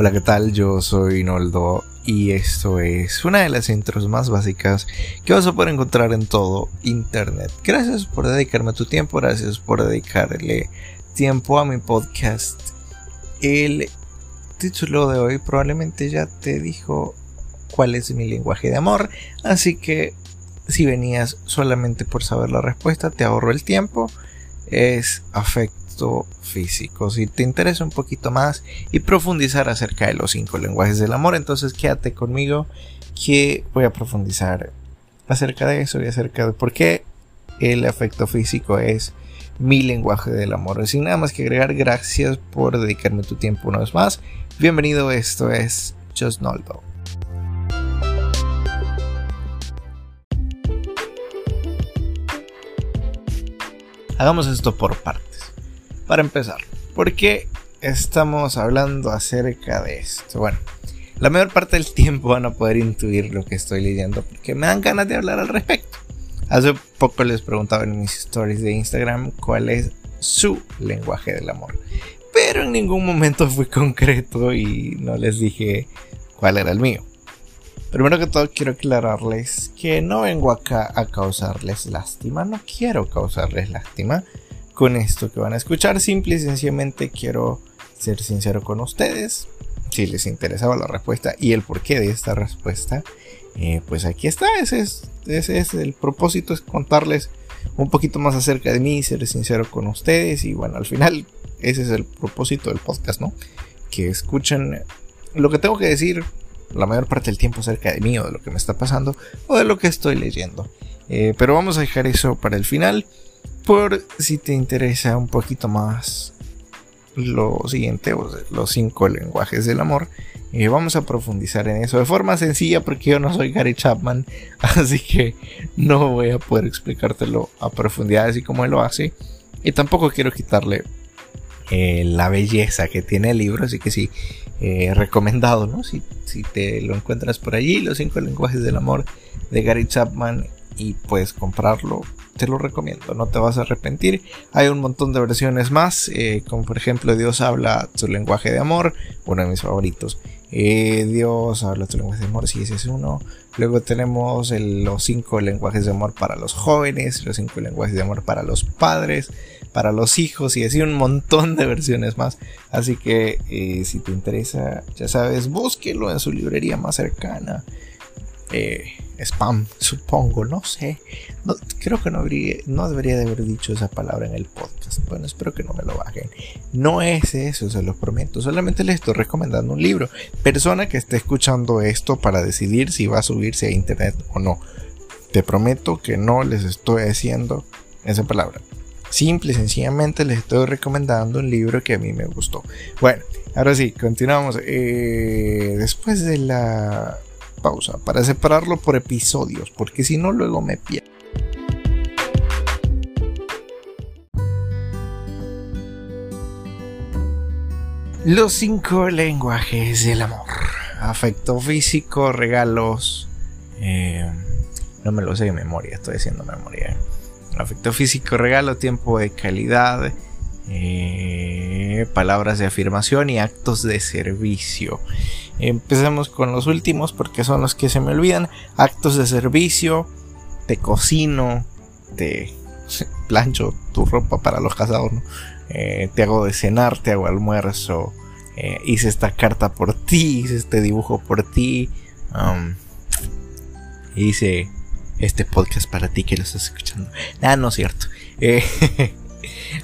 Hola, ¿qué tal? Yo soy Noldo y esto es una de las intros más básicas que vas a poder encontrar en todo Internet. Gracias por dedicarme tu tiempo, gracias por dedicarle tiempo a mi podcast. El título de hoy probablemente ya te dijo cuál es mi lenguaje de amor, así que si venías solamente por saber la respuesta, te ahorro el tiempo. Es afecto físico. Si te interesa un poquito más y profundizar acerca de los cinco lenguajes del amor, entonces quédate conmigo que voy a profundizar acerca de eso y acerca de por qué el afecto físico es mi lenguaje del amor. Sin nada más que agregar, gracias por dedicarme tu tiempo una vez más. Bienvenido, esto es Just Noldo. Hagamos esto por partes. Para empezar, ¿por qué estamos hablando acerca de esto? Bueno, la mayor parte del tiempo van a poder intuir lo que estoy leyendo porque me dan ganas de hablar al respecto. Hace poco les preguntaba en mis stories de Instagram cuál es su lenguaje del amor. Pero en ningún momento fui concreto y no les dije cuál era el mío. Primero que todo quiero aclararles que no vengo acá a causarles lástima, no quiero causarles lástima con esto que van a escuchar. Simple y sencillamente quiero ser sincero con ustedes. Si les interesaba la respuesta y el porqué de esta respuesta, eh, pues aquí está. Ese es, el propósito, es contarles un poquito más acerca de mí, ser sincero con ustedes. Y bueno, al final ese es el propósito del podcast, ¿no? Que escuchen lo que tengo que decir la mayor parte del tiempo acerca de mí o de lo que me está pasando o de lo que estoy leyendo. Eh, pero vamos a dejar eso para el final por si te interesa un poquito más lo siguiente, los cinco lenguajes del amor. Eh, vamos a profundizar en eso de forma sencilla porque yo no soy Gary Chapman, así que no voy a poder explicártelo a profundidad así como él lo hace. Y tampoco quiero quitarle eh, la belleza que tiene el libro, así que sí, eh, recomendado, ¿no? Si, si te lo encuentras por allí, los cinco lenguajes del amor de Gary Chapman y puedes comprarlo te lo recomiendo, no te vas a arrepentir. Hay un montón de versiones más, eh, como por ejemplo Dios habla su lenguaje de amor, uno de mis favoritos. Eh, Dios habla tu lenguaje de amor, si ese es uno. Luego tenemos los cinco lenguajes de amor para los jóvenes, los cinco lenguajes de amor para los padres, para los hijos y así un montón de versiones más. Así que eh, si te interesa, ya sabes, búsquelo en su librería más cercana. Eh, spam, supongo, no sé. creo que no, no debería de haber dicho esa palabra en el podcast. Bueno, espero que no me lo bajen. No es eso, se los prometo. Solamente les estoy recomendando un libro. Persona que esté escuchando esto para decidir si va a subirse a internet o no. Te prometo que no les estoy haciendo esa palabra. Simple y sencillamente les estoy recomendando un libro que a mí me gustó. Bueno, ahora sí, continuamos. Eh, después de la pausa para separarlo por episodios, porque si no luego me pierdo. Los cinco lenguajes del amor. Afecto físico, regalos. Eh, no me lo sé de memoria, estoy haciendo memoria. Afecto físico, regalo, tiempo de calidad. Eh, palabras de afirmación y actos de servicio. Empecemos con los últimos porque son los que se me olvidan. Actos de servicio, te cocino, te plancho tu ropa para los casados, eh, te hago de cenar, te hago almuerzo, eh, hice esta carta por ti, hice este dibujo por ti, um, hice este podcast para ti que lo estás escuchando. Nada, no es cierto. Eh,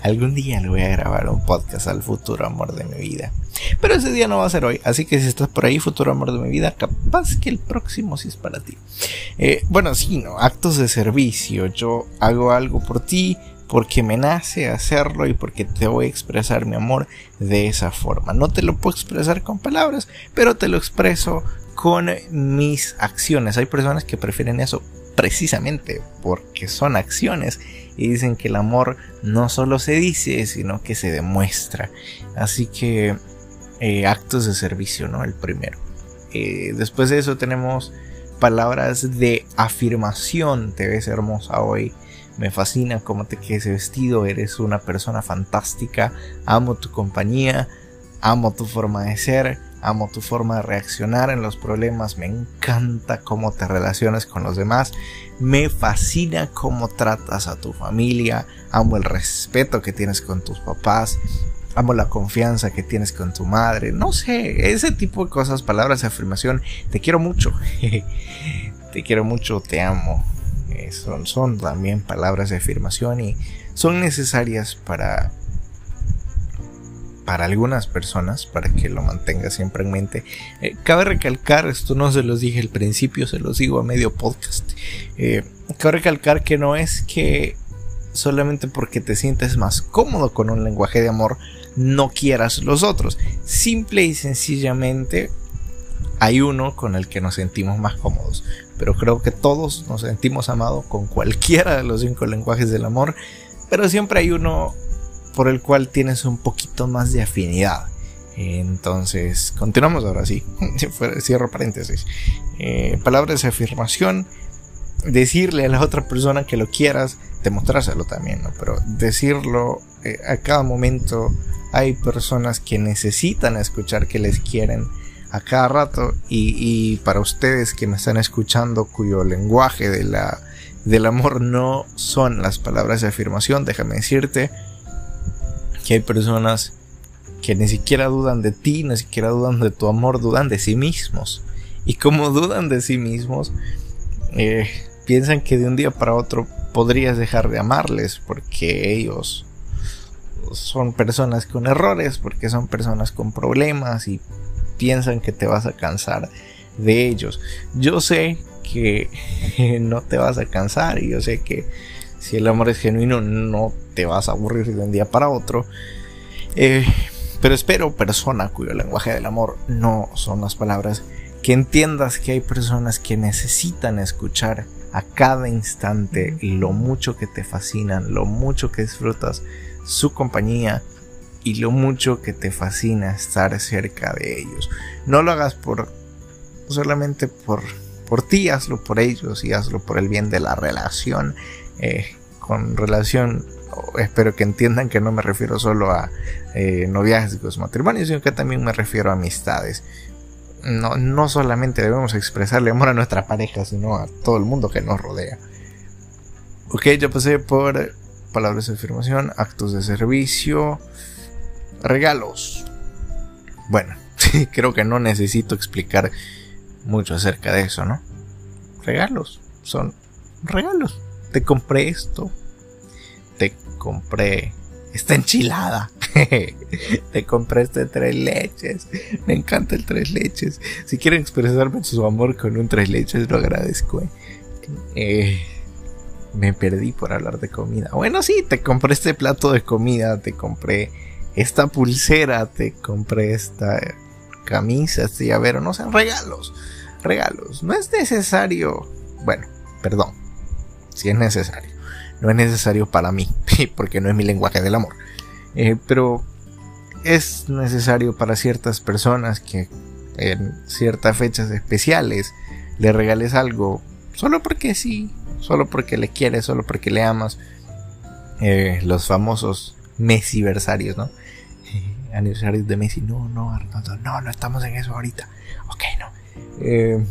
algún día le voy a grabar un podcast al futuro amor de mi vida. Pero ese día no va a ser hoy. Así que si estás por ahí, futuro amor de mi vida, capaz que el próximo sí es para ti. Eh, bueno, sí, no. Actos de servicio. Yo hago algo por ti porque me nace hacerlo y porque te voy a expresar mi amor de esa forma. No te lo puedo expresar con palabras, pero te lo expreso con mis acciones. Hay personas que prefieren eso precisamente porque son acciones y dicen que el amor no solo se dice, sino que se demuestra. Así que eh, actos de servicio, ¿no? El primero. Eh, después de eso tenemos palabras de afirmación. Te ves hermosa hoy. Me fascina cómo te quedes vestido. Eres una persona fantástica. Amo tu compañía. Amo tu forma de ser. Amo tu forma de reaccionar en los problemas, me encanta cómo te relacionas con los demás, me fascina cómo tratas a tu familia, amo el respeto que tienes con tus papás, amo la confianza que tienes con tu madre, no sé, ese tipo de cosas, palabras de afirmación, te quiero mucho, te quiero mucho, te amo, eh, son, son también palabras de afirmación y son necesarias para para algunas personas, para que lo mantenga siempre en mente. Eh, cabe recalcar, esto no se los dije al principio, se los digo a medio podcast. Eh, cabe recalcar que no es que solamente porque te sientes más cómodo con un lenguaje de amor, no quieras los otros. Simple y sencillamente hay uno con el que nos sentimos más cómodos. Pero creo que todos nos sentimos amados con cualquiera de los cinco lenguajes del amor. Pero siempre hay uno por el cual tienes un poquito más de afinidad. Entonces, continuamos ahora sí. Cierro paréntesis. Eh, palabras de afirmación. Decirle a la otra persona que lo quieras, demostrárselo también, ¿no? Pero decirlo eh, a cada momento. Hay personas que necesitan escuchar que les quieren a cada rato. Y, para ustedes que me están escuchando, cuyo lenguaje de la, del amor no son las palabras de afirmación, déjame decirte que hay personas que ni siquiera dudan de ti, ni siquiera dudan de tu amor, dudan de sí mismos. Y como dudan de sí mismos, eh, piensan que de un día para otro podrías dejar de amarles porque ellos son personas con errores, porque son personas con problemas y piensan que te vas a cansar de ellos. Yo sé que no te vas a cansar y yo sé que si el amor es genuino no te vas a aburrir de un día para otro. Eh, pero espero, persona cuyo lenguaje del amor no son las palabras, que entiendas que hay personas que necesitan escuchar a cada instante lo mucho que te fascinan, lo mucho que disfrutas su compañía y lo mucho que te fascina estar cerca de ellos. No lo hagas por solamente por por ti, hazlo por ellos y hazlo por el bien de la relación. Eh, con relación, espero que entiendan que no me refiero solo a eh, noviazgos, matrimonios, sino que también me refiero a amistades. No, no solamente debemos expresarle amor a nuestra pareja, sino a todo el mundo que nos rodea. Ok, ya pasé por palabras de afirmación, actos de servicio, regalos. Bueno, creo que no necesito explicar mucho acerca de eso, ¿no? Regalos, son regalos te compré esto, te compré esta enchilada, te compré este tres leches, me encanta el tres leches. Si quieren expresarme su amor con un tres leches, lo agradezco. Eh. Eh, me perdí por hablar de comida. Bueno, sí, te compré este plato de comida, te compré esta pulsera, te compré esta camisa, este llavero, no sean regalos, regalos. No es necesario, bueno, perdón, si es necesario. No es necesario para mí, porque no es mi lenguaje del amor. Eh, pero es necesario para ciertas personas que en ciertas fechas especiales le regales algo solo porque sí, solo porque le quieres, solo porque le amas. Eh, los famosos Messiversarios, ¿no? aniversarios de Messi. No, no, Arnoldo, no, no estamos en eso ahorita. Ok, no. Eh,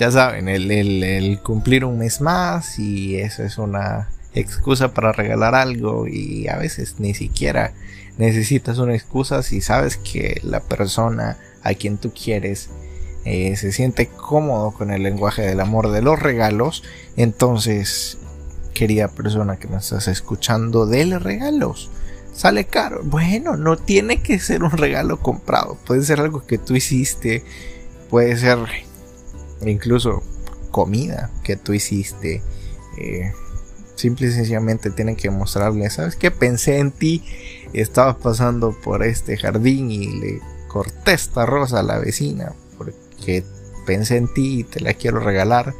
ya saben, el, cumplir un mes más y eso es una excusa para regalar algo y a veces ni siquiera necesitas una excusa si sabes que la persona a quien tú quieres eh, se siente cómodo con el lenguaje del amor de los regalos, entonces, querida persona que me estás escuchando, dele regalos. Sale caro. Bueno, no tiene que ser un regalo comprado. Puede ser algo que tú hiciste. Puede ser incluso comida que tú hiciste. Eh, simple y sencillamente tienen que mostrarle, ¿sabes qué? Pensé en ti, estabas pasando por este jardín y le corté esta rosa a la vecina porque pensé en ti y te la quiero regalar,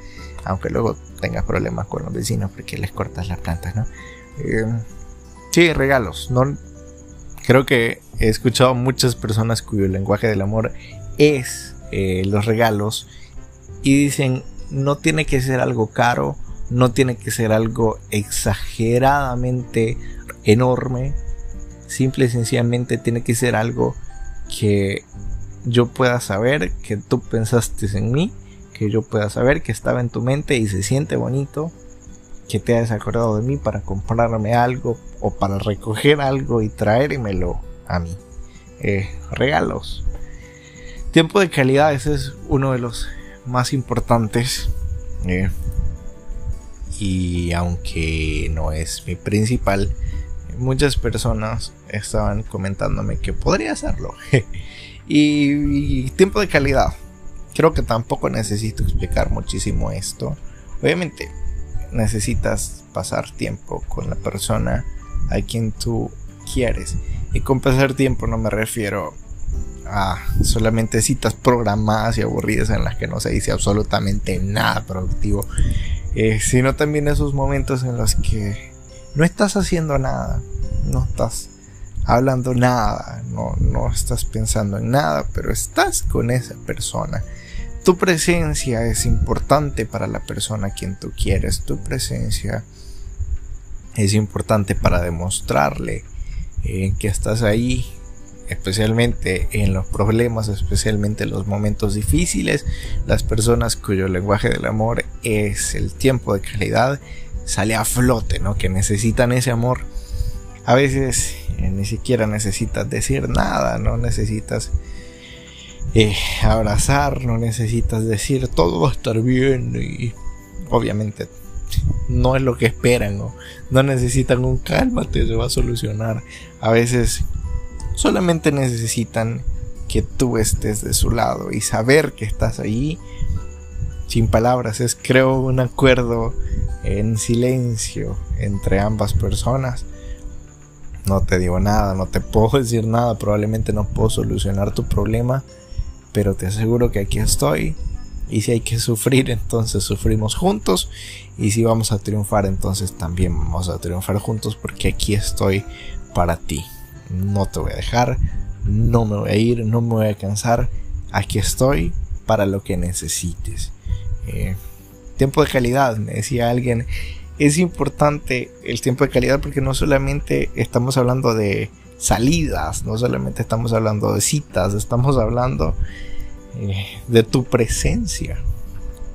aunque luego tengas problemas con los vecinos porque les cortas las plantas, ¿no? Eh, sí, regalos, no creo que he escuchado muchas personas cuyo lenguaje del amor es eh, los regalos y dicen no tiene que ser algo caro, no tiene que ser algo exageradamente enorme, simple y sencillamente tiene que ser algo que yo pueda saber que tú pensaste en mí, que yo pueda saber que estaba en tu mente y se siente bonito, que te hayas acordado de mí para comprarme algo o para recoger algo y traérmelo a mí. Eh, regalos. Tiempo de calidad, ese es uno de los más importantes. Eh, y aunque no es mi principal, muchas personas estaban comentándome que podría hacerlo. y, tiempo de calidad. Creo que tampoco necesito explicar muchísimo esto. Obviamente necesitas pasar tiempo con la persona a quien tú quieres. Y con pasar tiempo no me refiero a solamente citas programadas y aburridas en las que no se dice absolutamente nada productivo. Eh, sino también esos momentos en los que no estás haciendo nada, no estás hablando nada, no, no estás pensando en nada, pero estás con esa persona. Tu presencia es importante para la persona a quien tú quieres, tu presencia es importante para demostrarle eh, que estás ahí, especialmente en los problemas, especialmente en los momentos difíciles, las personas cuyo lenguaje del amor es el tiempo de calidad, sale a flote, ¿no? Que necesitan ese amor. A veces eh, ni siquiera necesitas decir nada, no necesitas eh, abrazar, no necesitas decir todo va a estar bien y obviamente no es lo que esperan, ¿no? no necesitan un cálmate, se va a solucionar. A veces Solamente necesitan que tú estés de su lado y saber que estás ahí. Sin palabras, es creo un acuerdo en silencio entre ambas personas. No te digo nada, no te puedo decir nada, probablemente no puedo solucionar tu problema, pero te aseguro que aquí estoy. Y si hay que sufrir, entonces sufrimos juntos. Y si vamos a triunfar, entonces también vamos a triunfar juntos porque aquí estoy para ti no te voy a dejar, no me voy a ir, no me voy a cansar, aquí estoy para lo que necesites. Eh, tiempo de calidad, me decía alguien, es importante el tiempo de calidad porque no solamente estamos hablando de salidas, no solamente estamos hablando de citas, estamos hablando eh, de tu presencia,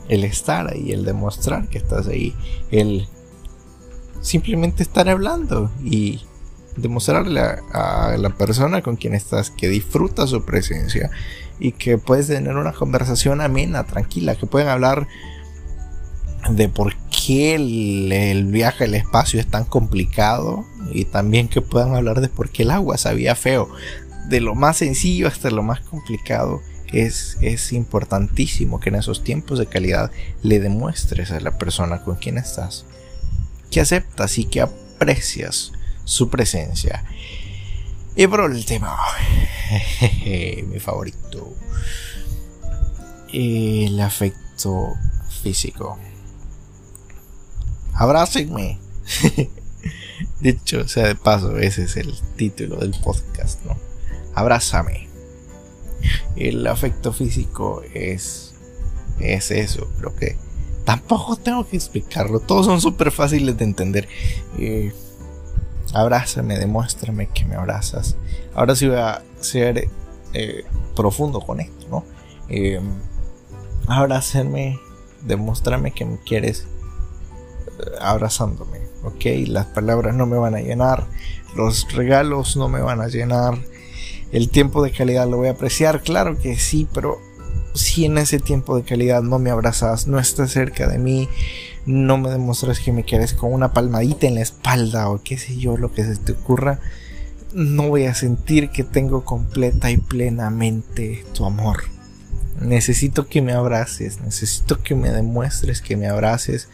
el estar ahí, el demostrar que estás ahí, el simplemente estar hablando y demostrarle a, la persona con quien estás que disfruta su presencia y que puedes tener una conversación amena, tranquila, que pueden hablar de por qué el, viaje al espacio es tan complicado y también que puedan hablar de por qué el agua sabía feo. De lo más sencillo hasta lo más complicado es, es importantísimo que en esos tiempos de calidad le demuestres a la persona con quien estás que aceptas y que aprecias su presencia. Y por último, mi favorito, el afecto físico. Abrácenme. Dicho sea de paso, ese es el título del podcast, ¿no? Abrázame. El afecto físico es, es eso, creo que tampoco tengo que explicarlo. Todos son súper fáciles de entender. Eh, abrázame, demuéstrame que me abrazas. Ahora sí voy a ser eh, profundo con esto, ¿no? Eh, abrázame, demuéstrame que me quieres eh, abrazándome, ¿ok? Las palabras no me van a llenar, los regalos no me van a llenar, el tiempo de calidad lo voy a apreciar, claro que sí, pero si en ese tiempo de calidad no me abrazas, no estás cerca de mí, no me demuestras que me quieres con una palmadita en la espalda o qué sé yo, lo que se te ocurra, no voy a sentir que tengo completa y plenamente tu amor. Necesito que me abraces, necesito que me demuestres que me abraces.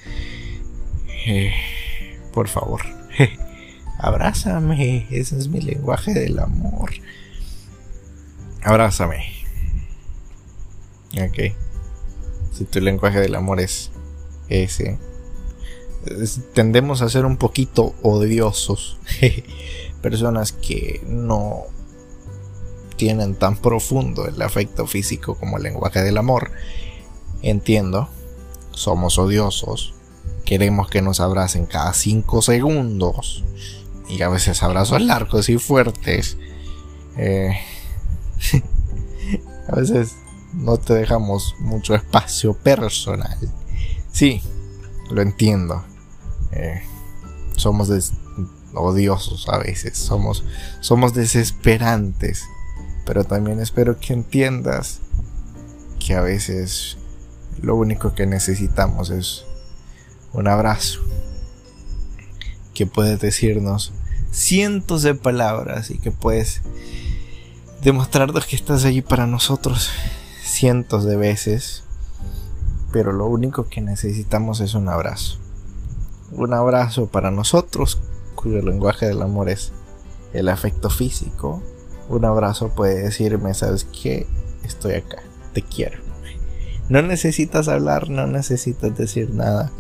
Eh, por favor, abrázame, ese es mi lenguaje del amor. Abrázame. Ok. Si tu lenguaje del amor es ese. Tendemos a ser un poquito odiosos. Personas que no tienen tan profundo el afecto físico como el lenguaje del amor. Entiendo, somos odiosos. Queremos que nos abracen cada 5 segundos. Y a veces abrazos largos y fuertes. Eh, A veces no te dejamos mucho espacio personal. Sí, lo entiendo. Eh, somos odiosos a veces, somos, somos desesperantes. Pero también espero que entiendas que a veces lo único que necesitamos es un abrazo. Que puedes decirnos cientos de palabras y que puedes demostrarnos que estás allí para nosotros cientos de veces. Pero lo único que necesitamos es un abrazo. Un abrazo para nosotros, cuyo lenguaje del amor es el afecto físico. Un abrazo puede decirme, ¿sabes qué? Estoy acá, te quiero. No necesitas hablar, no necesitas decir nada.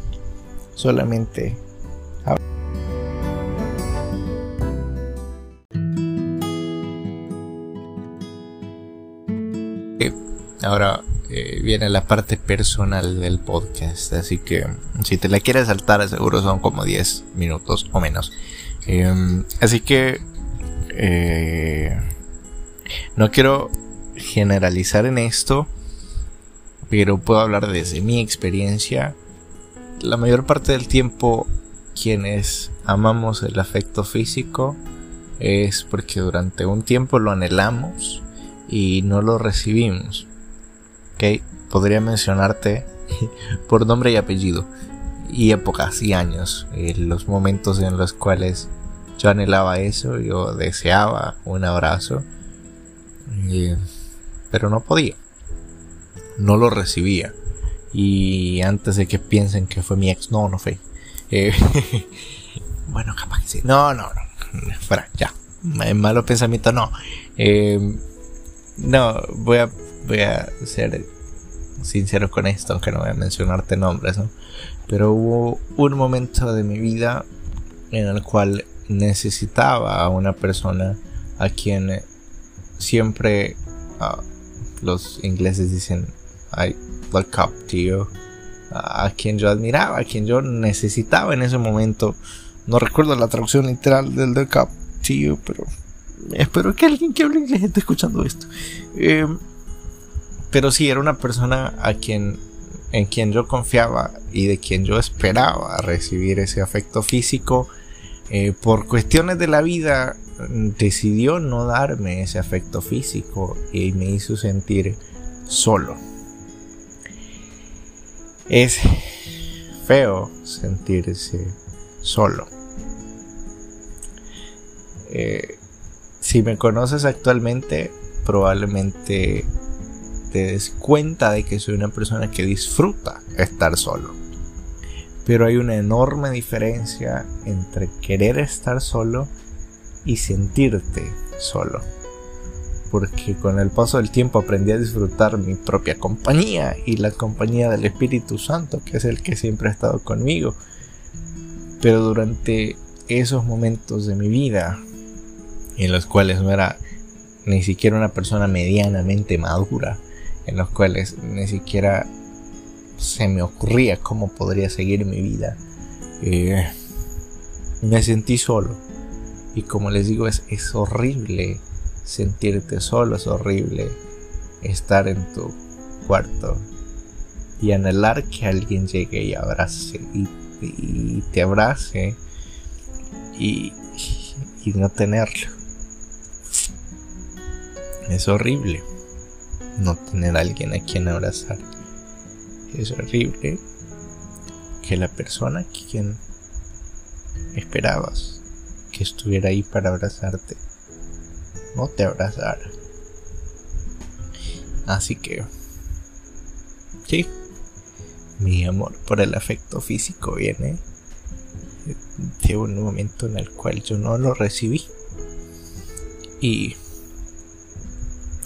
Solamente Ahora eh, viene la parte personal del podcast, así que si te la quieres saltar, seguro son como 10 minutos o menos. Em, así que eh, no quiero generalizar en esto, pero puedo hablar desde mi experiencia. La mayor parte del tiempo, quienes amamos el afecto físico es porque durante un tiempo lo anhelamos y no lo recibimos podría mencionarte por nombre y apellido, y épocas y años, eh, los momentos en los cuales yo anhelaba eso, yo deseaba un abrazo, pero no podía, no lo recibía. Y antes de que piensen que fue mi ex, no, no fue. Eh, bueno, capaz que sí. No, no, no. Fuera, ya. Malo pensamiento, no. Eh, no, voy a voy a ser sincero con esto, aunque no voy a mencionarte nombres, Pero hubo un momento de mi vida en el cual necesitaba a una persona a quien siempre ah, los ingleses dicen I look up to you, a quien yo admiraba, a quien yo necesitaba en ese momento. No recuerdo la traducción literal del look up to you, pero espero que alguien que hable inglés esté escuchando esto. Eh, pero sí, era una persona a quien, en quien yo confiaba y de quien yo esperaba recibir ese afecto físico. Eh, por cuestiones de la vida decidió no darme ese afecto físico y me hizo sentir solo. Es feo sentirse solo. Eh, si me conoces actualmente, probablemente te des cuenta de que soy una persona que disfruta estar solo. Pero hay una enorme diferencia entre querer estar solo y sentirte solo. Porque con el paso del tiempo aprendí a disfrutar mi propia compañía y la compañía del Espíritu Santo, que es el que siempre ha estado conmigo. Pero durante esos momentos de mi vida, en los cuales no era ni siquiera una persona medianamente madura, en los cuales ni siquiera se me ocurría cómo podría seguir mi vida. Eh, me sentí solo. Y como les digo, es, es horrible sentirte solo, es horrible estar en tu cuarto y anhelar que alguien llegue y abrace y, te abrace y, y no tenerlo. Es horrible no tener a alguien a quien abrazar. Es horrible que la persona quien esperabas que estuviera ahí para abrazarte no te abrazara. Así que, sí, mi amor por el afecto físico viene de un momento en el cual yo no lo recibí. Y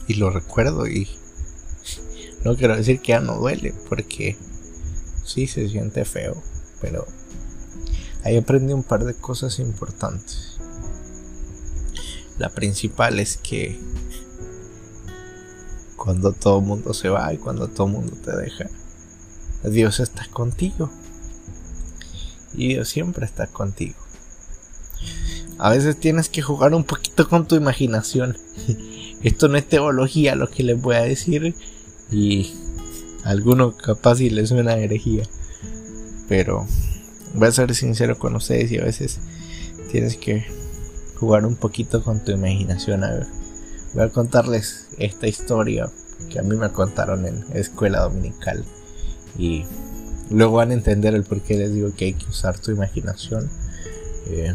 y lo recuerdo y no quiero decir que ya no duele porque sí se siente feo, pero ahí aprendí un par de cosas importantes. La principal es que cuando todo el mundo se va y cuando todo el mundo te deja, Dios está contigo. Y Dios siempre está contigo. A veces tienes que jugar un poquito con tu imaginación esto no es teología lo que les voy a decir y a alguno capaz si les suena herejía. Pero voy a ser sincero con ustedes y a veces tienes que jugar un poquito con tu imaginación. A ver, voy a contarles esta historia que a mí me contaron en escuela dominical y luego van a entender el por qué les digo que hay que usar tu imaginación. Eh,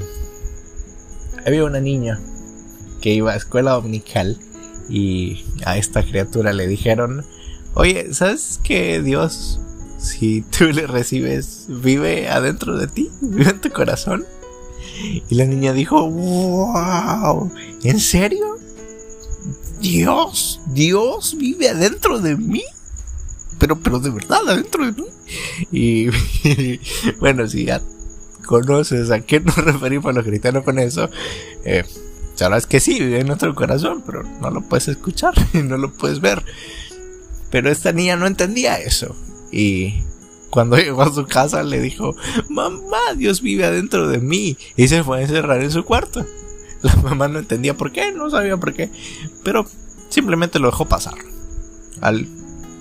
había una niña que iba a escuela dominical y a esta criatura le dijeron, oye, ¿sabes que Dios, si tú le recibes, vive adentro de ti, vive en tu corazón? Y la niña dijo, wow, ¿en serio? Dios, Dios vive adentro de mí. Pero, pero de verdad, adentro de mí. Y, bueno, si ya conoces a qué nos referimos los cristianos con eso, eh, Sabes que sí, vive en nuestro corazón, pero no lo puedes escuchar y no lo puedes ver. Pero esta niña no entendía eso. Y cuando llegó a su casa le dijo, mamá, Dios vive adentro de mí. Y se fue a encerrar en su cuarto. La mamá no entendía por qué, no sabía por qué. Pero simplemente lo dejó pasar. Al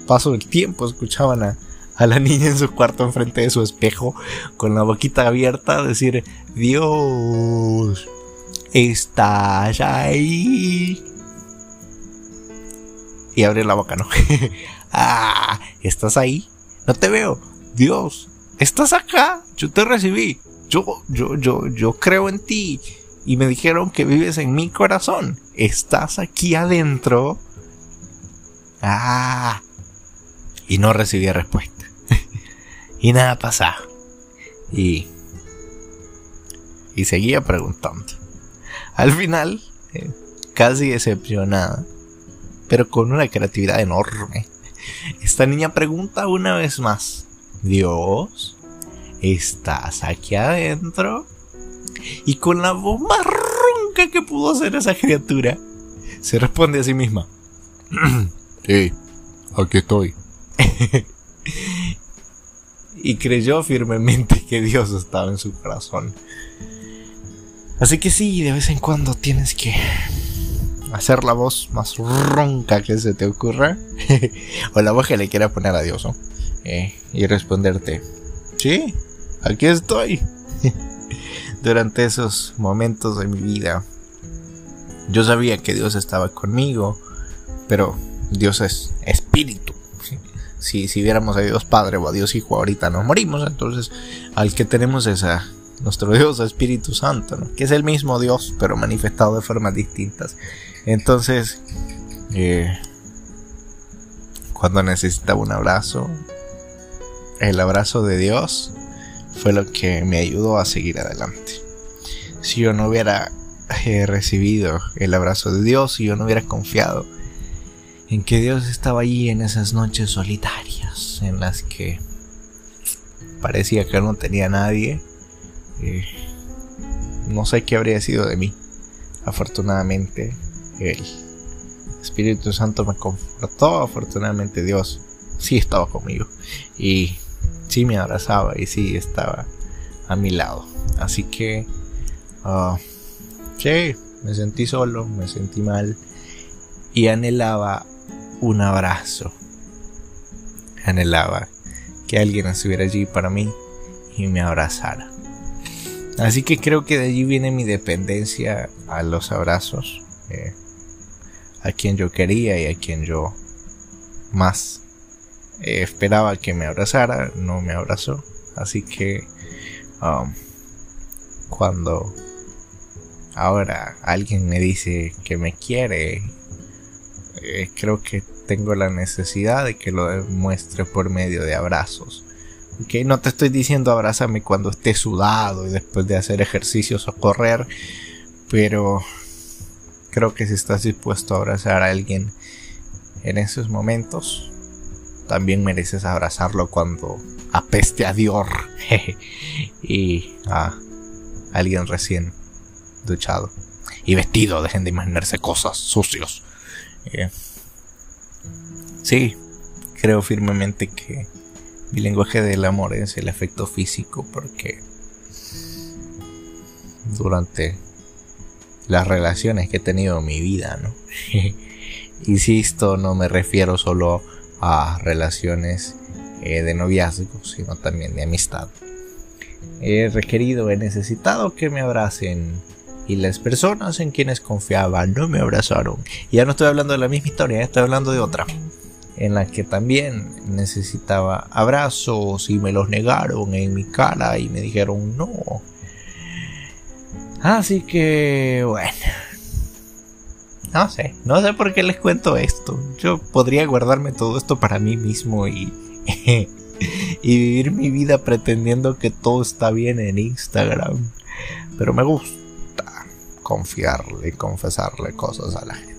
paso del tiempo escuchaban a, a la niña en su cuarto enfrente de su espejo con la boquita abierta decir, Dios ¿Estás ahí? Y abre la boca, ¿no? ah, ¿estás ahí? No te veo. Dios, estás acá. Yo te recibí. Yo, yo, yo, yo creo en ti. Y me dijeron que vives en mi corazón. Estás aquí adentro. Ah. Y no recibí respuesta. y nada pasaba. Y. Y seguía preguntando. Al final, eh, casi decepcionada, pero con una creatividad enorme, esta niña pregunta una vez más, Dios, ¿estás aquí adentro? Y con la voz más ronca que pudo hacer esa criatura, se responde a sí misma, sí, aquí estoy. y creyó firmemente que Dios estaba en su corazón. Así que sí, de vez en cuando tienes que hacer la voz más ronca que se te ocurra. o la voz que le quiera poner a Dios. Eh, y responderte, sí, aquí estoy. Durante esos momentos de mi vida, yo sabía que Dios estaba conmigo, pero Dios es espíritu. Si, si viéramos a Dios Padre o a Dios Hijo ahorita nos morimos, entonces al que tenemos esa nuestro Dios Espíritu Santo, que es el mismo Dios, pero manifestado de formas distintas. Entonces, eh, cuando necesitaba un abrazo, el abrazo de Dios fue lo que me ayudó a seguir adelante. Si yo no hubiera eh, recibido el abrazo de Dios, si yo no hubiera confiado en que Dios estaba allí en esas noches solitarias en las que parecía que no tenía nadie, eh, no sé qué habría sido de mí. Afortunadamente, el Espíritu Santo me confortó. Afortunadamente, Dios sí estaba conmigo. Y sí me abrazaba y sí estaba a mi lado. Así que, uh, sí, me sentí solo, me sentí mal. Y anhelaba un abrazo. Anhelaba que alguien estuviera allí para mí y me abrazara. Así que creo que de allí viene mi dependencia a los abrazos. Eh, a quien yo quería y a quien yo más eh, esperaba que me abrazara, no me abrazó. Así que um, cuando ahora alguien me dice que me quiere, eh, creo que tengo la necesidad de que lo demuestre por medio de abrazos. Okay, no te estoy diciendo abrázame cuando esté sudado y después de hacer ejercicios o correr, pero creo que si estás dispuesto a abrazar a alguien en esos momentos, también mereces abrazarlo cuando apeste a Dior y a alguien recién duchado y vestido. Dejen de imaginarse cosas sucios. Eh, sí, creo firmemente que mi lenguaje del amor es el efecto físico porque durante las relaciones que he tenido en mi vida, insisto, no me refiero solo a relaciones eh, de noviazgo, sino también de amistad. He requerido, he necesitado que me abracen y las personas en quienes confiaba no me abrazaron. Ya no estoy hablando de la misma historia, estoy hablando de otra, en la que también necesitaba abrazos y me los negaron en mi cara y me dijeron no. Así que bueno. No sé, no sé por qué les cuento esto. Yo podría guardarme todo esto para mí mismo y, y vivir mi vida pretendiendo que todo está bien en Instagram. Pero me gusta confiarle y confesarle cosas a la gente.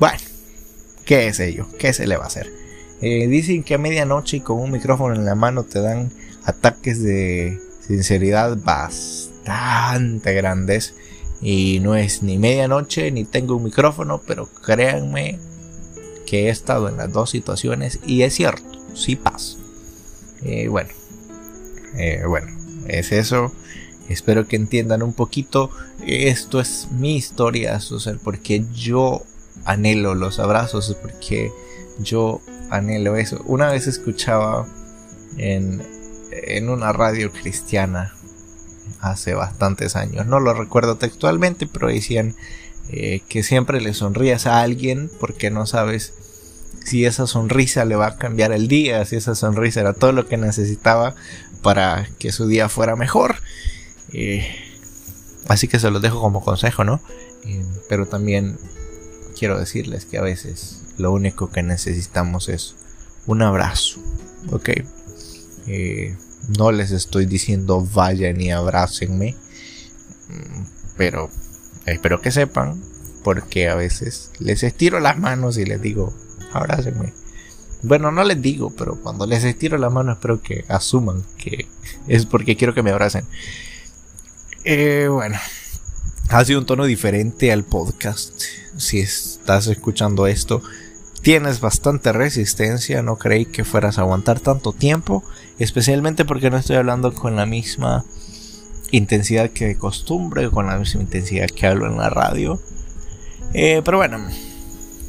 Bueno, ¿qué es ello? ¿Qué se le va a hacer? Eh, dicen que a medianoche y con un micrófono en la mano te dan ataques de sinceridad bastante grandes. Y no es ni medianoche ni tengo un micrófono, pero créanme que he estado en las dos situaciones y es cierto, sí pasa. Eh, bueno, eh, bueno, es eso. Espero que entiendan un poquito. Esto es mi historia, Susan, porque yo anhelo los abrazos, porque yo anhelo eso. Una vez escuchaba en, en una radio cristiana hace bastantes años, no lo recuerdo textualmente, pero decían eh, que siempre le sonrías a alguien porque no sabes si esa sonrisa le va a cambiar el día, si esa sonrisa era todo lo que necesitaba para que su día fuera mejor. Eh, así que se los dejo como consejo, ¿no? Eh, pero también quiero decirles que a veces lo único que necesitamos es un abrazo, ¿ok? Eh, no les estoy diciendo vayan y abrácenme, mm, pero espero que sepan, porque a veces les estiro las manos y les digo, abrácenme. Bueno, no les digo, pero cuando les estiro las manos espero que asuman que es porque quiero que me abracen. Eh, bueno, ha sido un tono diferente al podcast. Si estás escuchando esto, tienes bastante resistencia. No creí que fueras a aguantar tanto tiempo, especialmente porque no estoy hablando con la misma intensidad que de costumbre, con la misma intensidad que hablo en la radio. Eh, pero bueno,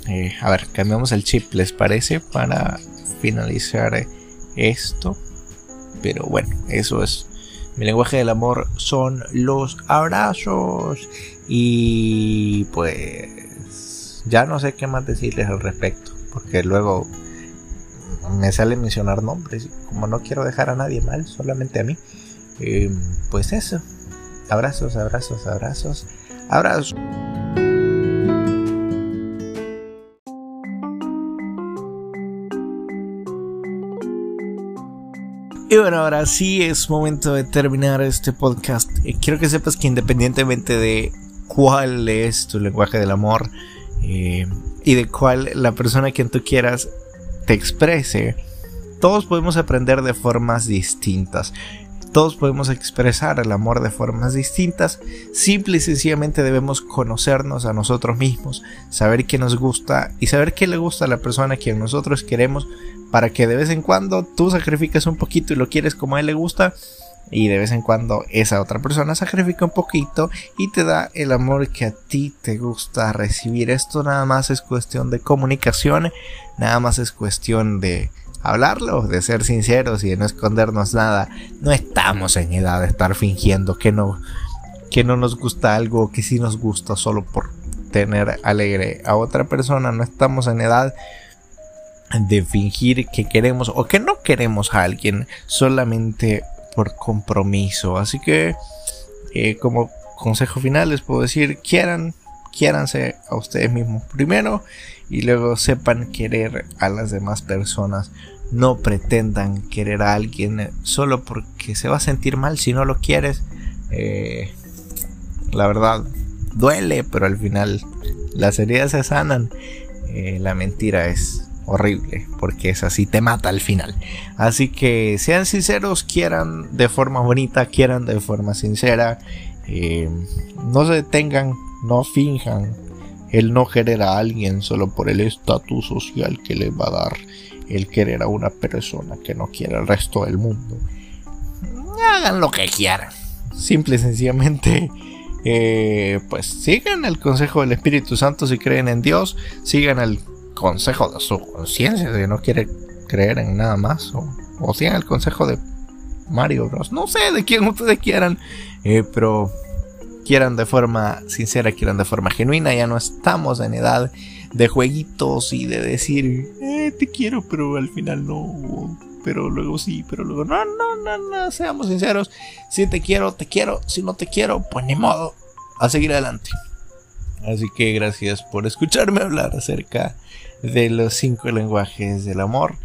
eh, a ver, cambiamos el chip, ¿les parece? Para finalizar esto. Pero bueno, eso es mi lenguaje del amor son los abrazos. Y pues ya no sé qué más decirles al respecto. Porque luego me sale mencionar nombres. Como no quiero dejar a nadie mal, solamente a mí. Eh, pues eso. Abrazos, abrazos, abrazos. Abrazos. Y bueno, ahora sí es momento de terminar este podcast. Eh, quiero que sepas que independientemente de cuál es tu lenguaje del amor eh, y de cuál la persona a quien tú quieras te exprese, todos podemos aprender de formas distintas. Todos podemos expresar el amor de formas distintas. Simple y sencillamente debemos conocernos a nosotros mismos, saber qué nos gusta y saber qué le gusta a la persona a quien nosotros queremos para que de vez en cuando tú sacrifiques un poquito y lo quieres como a él le gusta y de vez en cuando esa otra persona sacrifica un poquito y te da el amor que a ti te gusta recibir. Esto nada más es cuestión de comunicación, nada más es cuestión de hablarlo, de ser sinceros y de no escondernos nada. No estamos en edad de estar fingiendo que no, que no nos gusta algo, que sí nos gusta solo por tener alegre a otra persona. No estamos en edad de fingir que queremos o que no queremos a alguien solamente por compromiso. Así que, eh, como consejo final, les puedo decir: quieran, quiéranse a ustedes mismos primero y luego sepan querer a las demás personas. No pretendan querer a alguien solo porque se va a sentir mal si no lo quieres. Eh, la verdad, duele, pero al final las heridas se sanan. Eh, la mentira es horrible porque es así, te mata al final. Así que sean sinceros, quieran de forma bonita, quieran de forma sincera. Eh, no se detengan, no finjan el no querer a alguien solo por el estatus social que le va a dar el querer a una persona que no quiere al resto del mundo. Hagan lo que quieran. Simple y sencillamente eh, pues sigan el consejo del Espíritu Santo si creen en Dios, sigan el consejo de su conciencia si no quiere creer en nada más, o, o sigan el consejo de Mario Bros. No sé de quién ustedes quieran, eh, pero quieran de forma sincera, quieran de forma genuina, ya no estamos en edad de jueguitos y de decir, eh, te quiero, pero al final no, pero luego sí, pero luego no, no, no, no, seamos sinceros, si te quiero, te quiero, si no te quiero, pues ni modo, a seguir adelante. Así que gracias por escucharme hablar acerca de los cinco lenguajes del amor.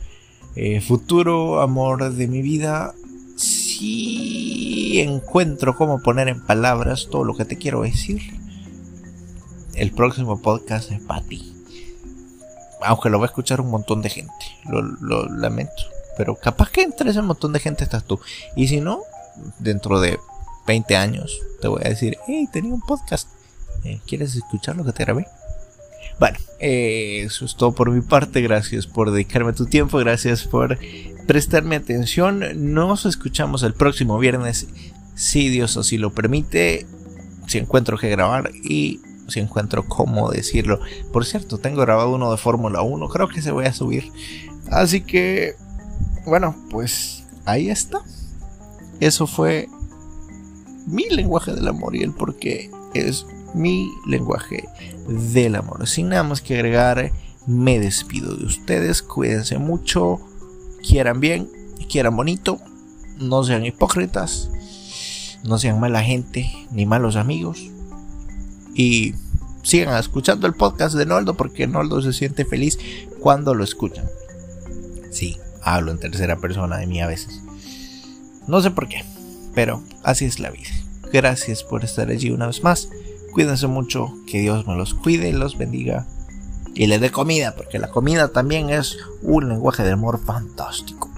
Eh, futuro amor de mi vida, si encuentro cómo poner en palabras todo lo que te quiero decir, el próximo podcast es para ti. Aunque lo va a escuchar un montón de gente. Lo, lamento. Pero capaz que entre ese montón de gente estás tú. Y si no, dentro de 20 años te voy a decir, hey, tenía un podcast. Eh, ¿Quieres escuchar lo que te grabé? Bueno, eh, eso es todo por mi parte. Gracias por dedicarme tu tiempo. Gracias por prestarme atención. Nos escuchamos el próximo viernes, si Dios así lo permite. Si encuentro que grabar y si encuentro cómo decirlo. Por cierto, tengo grabado uno de Fórmula 1. Creo que se voy a subir. Así que, bueno, pues ahí está. Eso fue mi lenguaje del amor y el por qué es mi lenguaje del amor. Sin nada más que agregar, me despido de ustedes. Cuídense mucho, quieran bien, quieran bonito, no sean hipócritas, no sean mala gente ni malos amigos. Y sigan escuchando el podcast de Noldo porque Noldo se siente feliz cuando lo escuchan. Sí, hablo en tercera persona de mí a veces. No sé por qué, pero así es la vida. Gracias por estar allí una vez más. Cuídense mucho, que Dios me los cuide y los bendiga. Y les dé comida, porque la comida también es un lenguaje de amor fantástico.